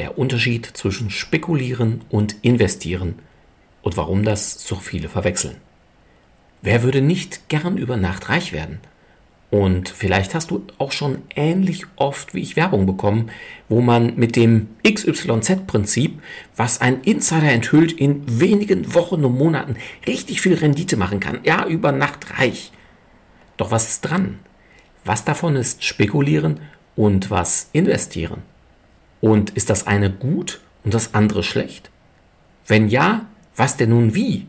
der Unterschied zwischen Spekulieren und Investieren und warum das so viele verwechseln. Wer würde nicht gern über Nacht reich werden? Und vielleicht hast du auch schon ähnlich oft wie ich Werbung bekommen, wo man mit dem XYZ-Prinzip, was ein Insider enthüllt, in wenigen Wochen und Monaten richtig viel Rendite machen kann. Ja, über Nacht reich. Doch was ist dran? Was davon ist spekulieren und was investieren? Und ist das eine gut und das andere schlecht? Wenn ja, was denn nun wie?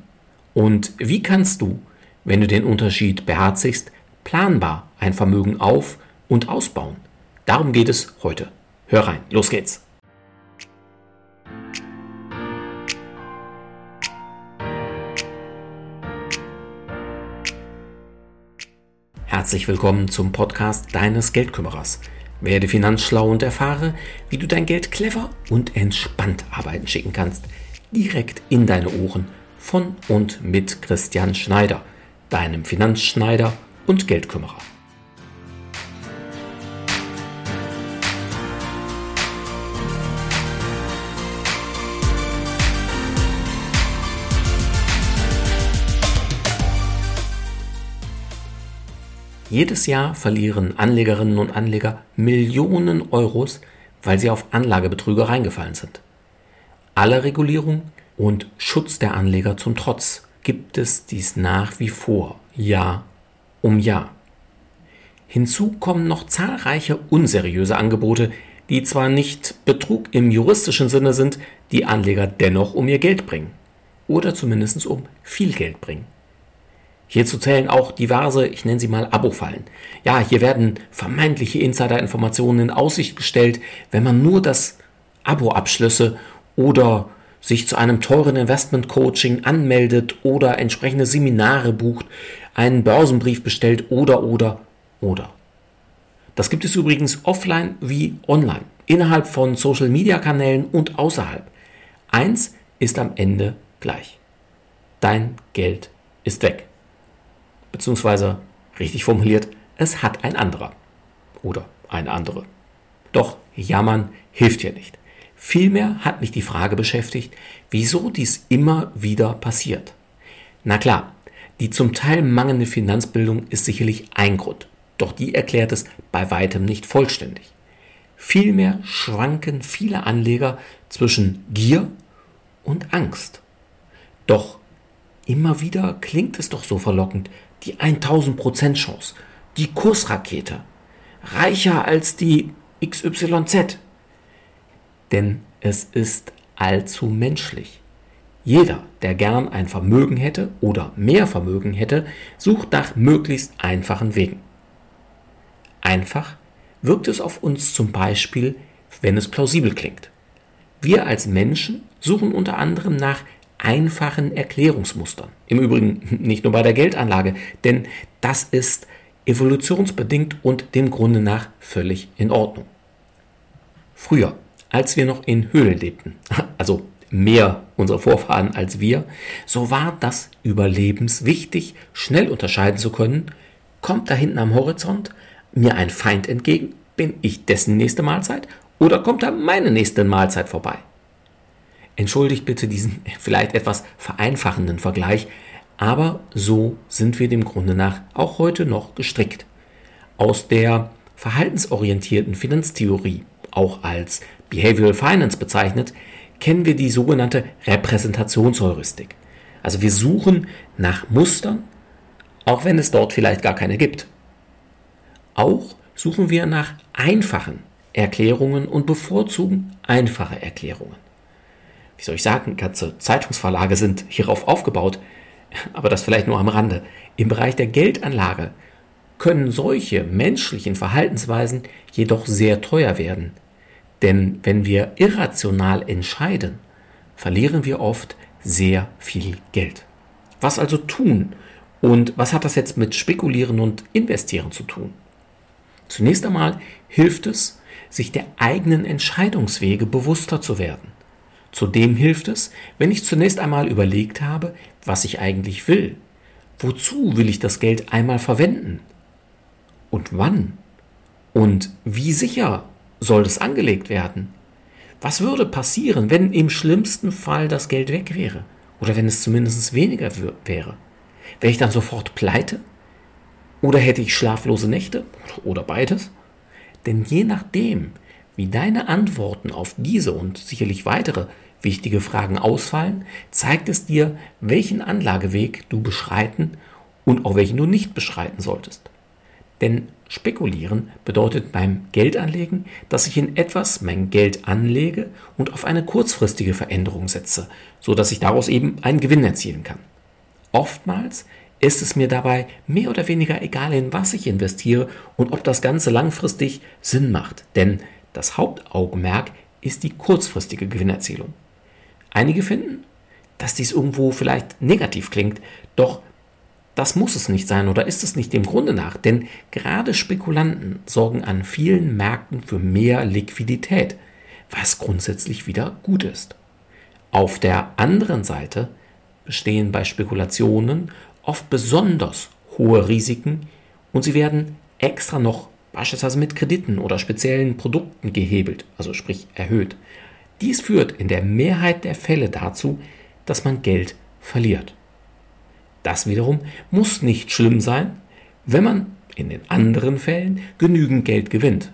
Und wie kannst du, wenn du den Unterschied beherzigst, planbar ein Vermögen auf- und ausbauen. Darum geht es heute. Hör rein, los geht's. Herzlich willkommen zum Podcast deines Geldkümmerers. Werde finanzschlau und erfahre, wie du dein Geld clever und entspannt arbeiten schicken kannst. Direkt in deine Ohren von und mit Christian Schneider, deinem Finanzschneider und Geldkümmerer. Jedes Jahr verlieren Anlegerinnen und Anleger Millionen Euros, weil sie auf Anlagebetrüger reingefallen sind. Aller Regulierung und Schutz der Anleger zum Trotz gibt es dies nach wie vor Jahr um Jahr. Hinzu kommen noch zahlreiche unseriöse Angebote, die zwar nicht Betrug im juristischen Sinne sind, die Anleger dennoch um ihr Geld bringen. Oder zumindest um viel Geld bringen. Hierzu zählen auch diverse, ich nenne sie mal Abo-Fallen. Ja, hier werden vermeintliche Insider-Informationen in Aussicht gestellt, wenn man nur das Abo-Abschlüsse oder sich zu einem teuren Investment-Coaching anmeldet oder entsprechende Seminare bucht, einen Börsenbrief bestellt oder oder oder. Das gibt es übrigens offline wie online, innerhalb von Social-Media-Kanälen und außerhalb. Eins ist am Ende gleich. Dein Geld ist weg beziehungsweise richtig formuliert, es hat ein anderer oder eine andere. Doch jammern hilft hier nicht. Vielmehr hat mich die Frage beschäftigt, wieso dies immer wieder passiert. Na klar, die zum Teil mangelnde Finanzbildung ist sicherlich ein Grund, doch die erklärt es bei weitem nicht vollständig. Vielmehr schwanken viele Anleger zwischen Gier und Angst. Doch immer wieder klingt es doch so verlockend, die 1000% Chance, die Kursrakete, reicher als die XYZ. Denn es ist allzu menschlich. Jeder, der gern ein Vermögen hätte oder mehr Vermögen hätte, sucht nach möglichst einfachen Wegen. Einfach wirkt es auf uns zum Beispiel, wenn es plausibel klingt. Wir als Menschen suchen unter anderem nach einfachen Erklärungsmustern. Im Übrigen nicht nur bei der Geldanlage, denn das ist evolutionsbedingt und dem Grunde nach völlig in Ordnung. Früher, als wir noch in Höhlen lebten, also mehr unsere Vorfahren als wir, so war das überlebenswichtig, schnell unterscheiden zu können, kommt da hinten am Horizont mir ein Feind entgegen, bin ich dessen nächste Mahlzeit oder kommt da meine nächste Mahlzeit vorbei? Entschuldigt bitte diesen vielleicht etwas vereinfachenden Vergleich, aber so sind wir dem Grunde nach auch heute noch gestrickt. Aus der verhaltensorientierten Finanztheorie, auch als Behavioral Finance bezeichnet, kennen wir die sogenannte Repräsentationsheuristik. Also wir suchen nach Mustern, auch wenn es dort vielleicht gar keine gibt. Auch suchen wir nach einfachen Erklärungen und bevorzugen einfache Erklärungen wie soll ich sagen, ganze Zeitungsverlage sind hierauf aufgebaut, aber das vielleicht nur am Rande. Im Bereich der Geldanlage können solche menschlichen Verhaltensweisen jedoch sehr teuer werden. Denn wenn wir irrational entscheiden, verlieren wir oft sehr viel Geld. Was also tun? Und was hat das jetzt mit Spekulieren und Investieren zu tun? Zunächst einmal hilft es, sich der eigenen Entscheidungswege bewusster zu werden. Zudem hilft es, wenn ich zunächst einmal überlegt habe, was ich eigentlich will. Wozu will ich das Geld einmal verwenden? Und wann? Und wie sicher soll es angelegt werden? Was würde passieren, wenn im schlimmsten Fall das Geld weg wäre? Oder wenn es zumindest weniger wäre? Wäre ich dann sofort pleite? Oder hätte ich schlaflose Nächte? Oder beides? Denn je nachdem, wie deine Antworten auf diese und sicherlich weitere wichtige Fragen ausfallen, zeigt es dir, welchen Anlageweg du beschreiten und auch welchen du nicht beschreiten solltest. Denn spekulieren bedeutet beim Geldanlegen, dass ich in etwas mein Geld anlege und auf eine kurzfristige Veränderung setze, so dass ich daraus eben einen Gewinn erzielen kann. Oftmals ist es mir dabei mehr oder weniger egal, in was ich investiere und ob das Ganze langfristig Sinn macht, denn das Hauptaugenmerk ist die kurzfristige Gewinnerzielung. Einige finden, dass dies irgendwo vielleicht negativ klingt, doch das muss es nicht sein oder ist es nicht dem Grunde nach, denn gerade Spekulanten sorgen an vielen Märkten für mehr Liquidität, was grundsätzlich wieder gut ist. Auf der anderen Seite bestehen bei Spekulationen oft besonders hohe Risiken und sie werden extra noch beispielsweise mit Krediten oder speziellen Produkten gehebelt, also sprich erhöht. Dies führt in der Mehrheit der Fälle dazu, dass man Geld verliert. Das wiederum muss nicht schlimm sein, wenn man in den anderen Fällen genügend Geld gewinnt.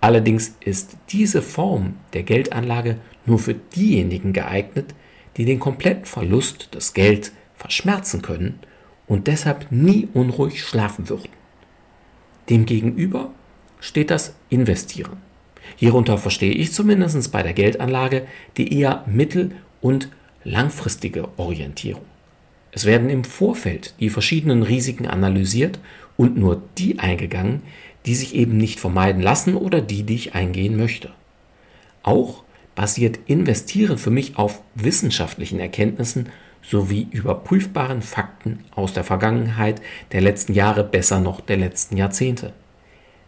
Allerdings ist diese Form der Geldanlage nur für diejenigen geeignet, die den kompletten Verlust des Gelds verschmerzen können und deshalb nie unruhig schlafen würden. Demgegenüber steht das Investieren. Hierunter verstehe ich zumindest bei der Geldanlage die eher mittel- und langfristige Orientierung. Es werden im Vorfeld die verschiedenen Risiken analysiert und nur die eingegangen, die sich eben nicht vermeiden lassen oder die, die ich eingehen möchte. Auch basiert Investieren für mich auf wissenschaftlichen Erkenntnissen sowie überprüfbaren Fakten aus der Vergangenheit, der letzten Jahre, besser noch der letzten Jahrzehnte.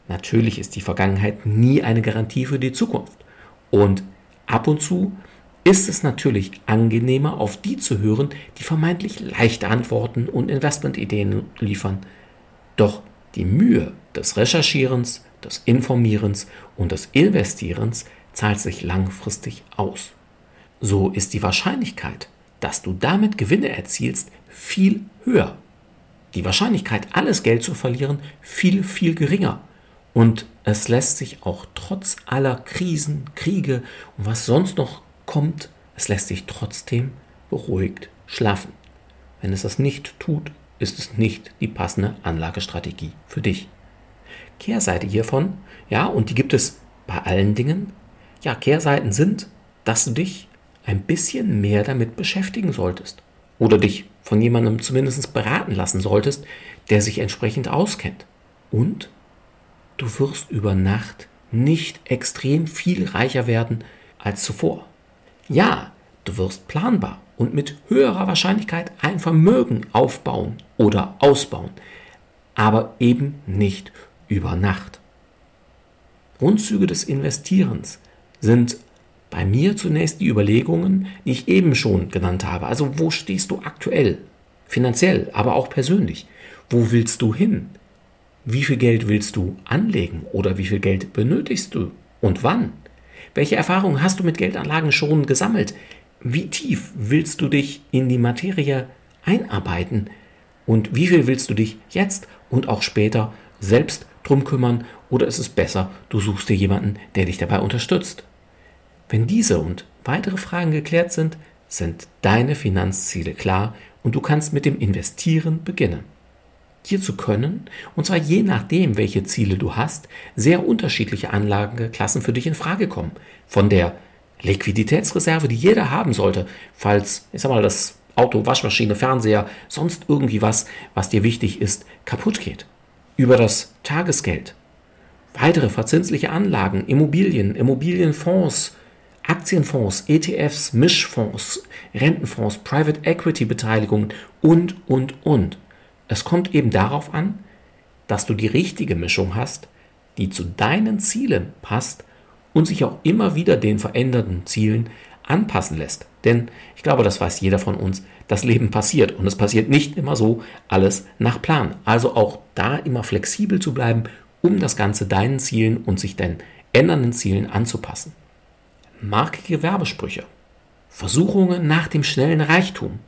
Natürlich ist die Vergangenheit nie eine Garantie für die Zukunft. Und ab und zu ist es natürlich angenehmer, auf die zu hören, die vermeintlich leichte Antworten und Investmentideen liefern. Doch die Mühe des Recherchierens, des Informierens und des Investierens zahlt sich langfristig aus. So ist die Wahrscheinlichkeit, dass du damit Gewinne erzielst, viel höher. Die Wahrscheinlichkeit, alles Geld zu verlieren, viel, viel geringer. Und es lässt sich auch trotz aller Krisen, Kriege und was sonst noch kommt, es lässt sich trotzdem beruhigt schlafen. Wenn es das nicht tut, ist es nicht die passende Anlagestrategie für dich. Kehrseite hiervon, ja, und die gibt es bei allen Dingen. Ja, Kehrseiten sind, dass du dich ein bisschen mehr damit beschäftigen solltest oder dich von jemandem zumindest beraten lassen solltest, der sich entsprechend auskennt. Und du wirst über Nacht nicht extrem viel reicher werden als zuvor. Ja, du wirst planbar und mit höherer Wahrscheinlichkeit ein Vermögen aufbauen oder ausbauen, aber eben nicht über Nacht. Grundzüge des Investierens sind bei mir zunächst die Überlegungen, die ich eben schon genannt habe. Also wo stehst du aktuell? Finanziell, aber auch persönlich. Wo willst du hin? Wie viel Geld willst du anlegen oder wie viel Geld benötigst du und wann? Welche Erfahrungen hast du mit Geldanlagen schon gesammelt? Wie tief willst du dich in die Materie einarbeiten? Und wie viel willst du dich jetzt und auch später selbst drum kümmern? Oder ist es besser, du suchst dir jemanden, der dich dabei unterstützt? Wenn diese und weitere Fragen geklärt sind, sind deine Finanzziele klar und du kannst mit dem Investieren beginnen. Hierzu können, und zwar je nachdem, welche Ziele du hast, sehr unterschiedliche Anlageklassen für dich in Frage kommen. Von der Liquiditätsreserve, die jeder haben sollte, falls, ich sag mal, das Auto, Waschmaschine, Fernseher, sonst irgendwie was, was dir wichtig ist, kaputt geht. Über das Tagesgeld, weitere verzinsliche Anlagen, Immobilien, Immobilienfonds, Aktienfonds, ETFs, Mischfonds, Rentenfonds, Private Equity Beteiligungen und, und, und. Es kommt eben darauf an, dass du die richtige Mischung hast, die zu deinen Zielen passt und sich auch immer wieder den veränderten Zielen anpassen lässt. Denn ich glaube, das weiß jeder von uns, das Leben passiert und es passiert nicht immer so alles nach Plan. Also auch da immer flexibel zu bleiben, um das Ganze deinen Zielen und sich den ändernden Zielen anzupassen. Markige Werbesprüche, Versuchungen nach dem schnellen Reichtum,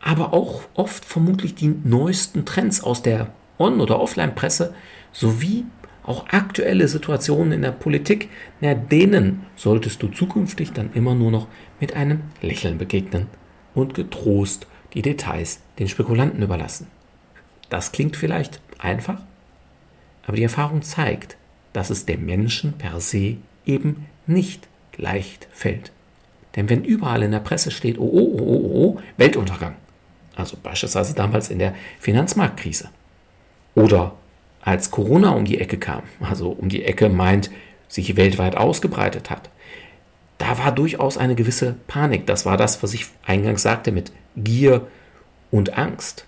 aber auch oft vermutlich die neuesten Trends aus der On- oder Offline-Presse sowie auch aktuelle Situationen in der Politik, na, denen solltest du zukünftig dann immer nur noch mit einem Lächeln begegnen und getrost die Details den Spekulanten überlassen. Das klingt vielleicht einfach, aber die Erfahrung zeigt, dass es dem Menschen per se eben nicht leicht fällt. Denn wenn überall in der Presse steht, oh, oh, oh, oh, oh, Weltuntergang, also beispielsweise damals in der Finanzmarktkrise, oder als Corona um die Ecke kam, also um die Ecke meint, sich weltweit ausgebreitet hat, da war durchaus eine gewisse Panik. Das war das, was ich eingangs sagte mit Gier und Angst.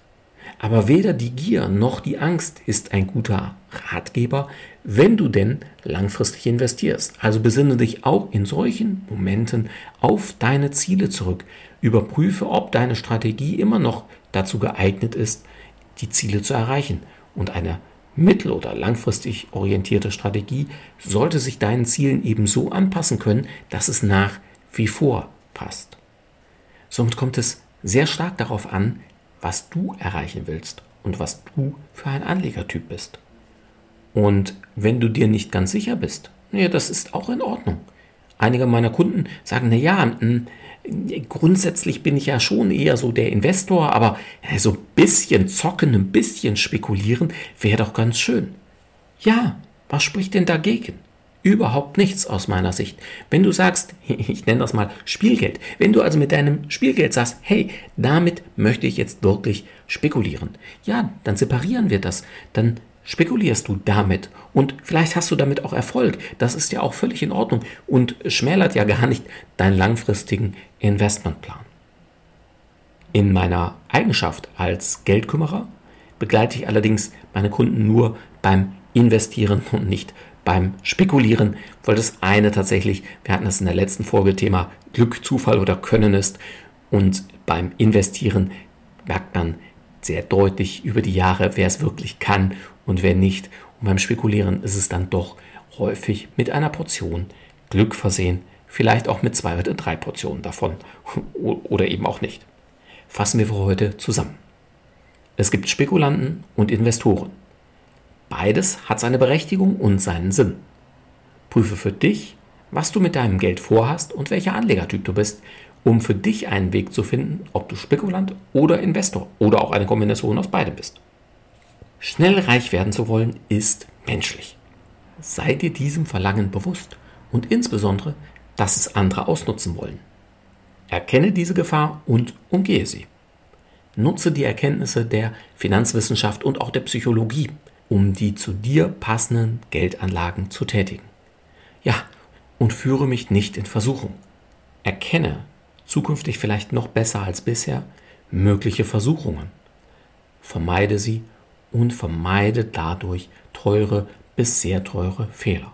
Aber weder die Gier noch die Angst ist ein guter Ratgeber, wenn du denn langfristig investierst. Also besinne dich auch in solchen Momenten auf deine Ziele zurück. Überprüfe, ob deine Strategie immer noch dazu geeignet ist, die Ziele zu erreichen. Und eine mittel- oder langfristig orientierte Strategie sollte sich deinen Zielen eben so anpassen können, dass es nach wie vor passt. Somit kommt es sehr stark darauf an, was du erreichen willst und was du für ein Anlegertyp bist. Und wenn du dir nicht ganz sicher bist, ja, das ist auch in Ordnung. Einige meiner Kunden sagen, na ja, hm, grundsätzlich bin ich ja schon eher so der Investor, aber so ein bisschen zocken, ein bisschen spekulieren wäre doch ganz schön. Ja, was spricht denn dagegen? Überhaupt nichts aus meiner Sicht. Wenn du sagst, ich nenne das mal Spielgeld, wenn du also mit deinem Spielgeld sagst, hey, damit möchte ich jetzt wirklich spekulieren, ja, dann separieren wir das. Dann spekulierst du damit und vielleicht hast du damit auch Erfolg. Das ist ja auch völlig in Ordnung und schmälert ja gar nicht deinen langfristigen Investmentplan. In meiner Eigenschaft als Geldkümmerer begleite ich allerdings meine Kunden nur beim Investieren und nicht beim Spekulieren, weil das eine tatsächlich, wir hatten das in der letzten Folge Thema Glück, Zufall oder Können ist und beim Investieren merkt man sehr deutlich über die Jahre, wer es wirklich kann und wer nicht. Und beim Spekulieren ist es dann doch häufig mit einer Portion Glück versehen, vielleicht auch mit zwei oder drei Portionen davon oder eben auch nicht. Fassen wir für heute zusammen. Es gibt Spekulanten und Investoren. Beides hat seine Berechtigung und seinen Sinn. Prüfe für dich, was du mit deinem Geld vorhast und welcher Anlegertyp du bist, um für dich einen Weg zu finden, ob du Spekulant oder Investor oder auch eine Kombination aus beidem bist. Schnell reich werden zu wollen, ist menschlich. Sei dir diesem Verlangen bewusst und insbesondere, dass es andere ausnutzen wollen. Erkenne diese Gefahr und umgehe sie. Nutze die Erkenntnisse der Finanzwissenschaft und auch der Psychologie, um die zu dir passenden Geldanlagen zu tätigen. Ja, und führe mich nicht in Versuchung. Erkenne, zukünftig vielleicht noch besser als bisher, mögliche Versuchungen. Vermeide sie und vermeide dadurch teure bis sehr teure Fehler.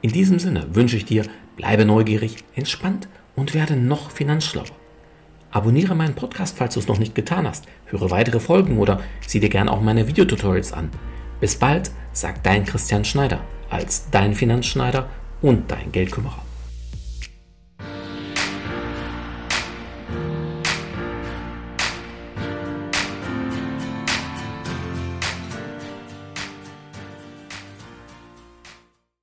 In diesem Sinne wünsche ich dir, bleibe neugierig, entspannt und werde noch finanzschlauer. Abonniere meinen Podcast, falls du es noch nicht getan hast. Höre weitere Folgen oder sieh dir gerne auch meine Videotutorials an. Bis bald, sagt dein Christian Schneider als dein Finanzschneider und dein Geldkümmerer.